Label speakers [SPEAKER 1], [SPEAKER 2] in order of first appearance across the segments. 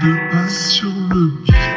[SPEAKER 1] de pas sur le beat.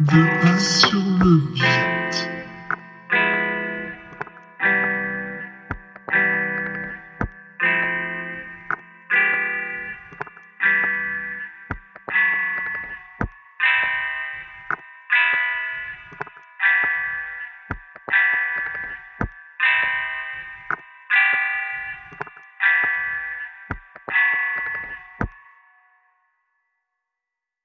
[SPEAKER 1] Le beat.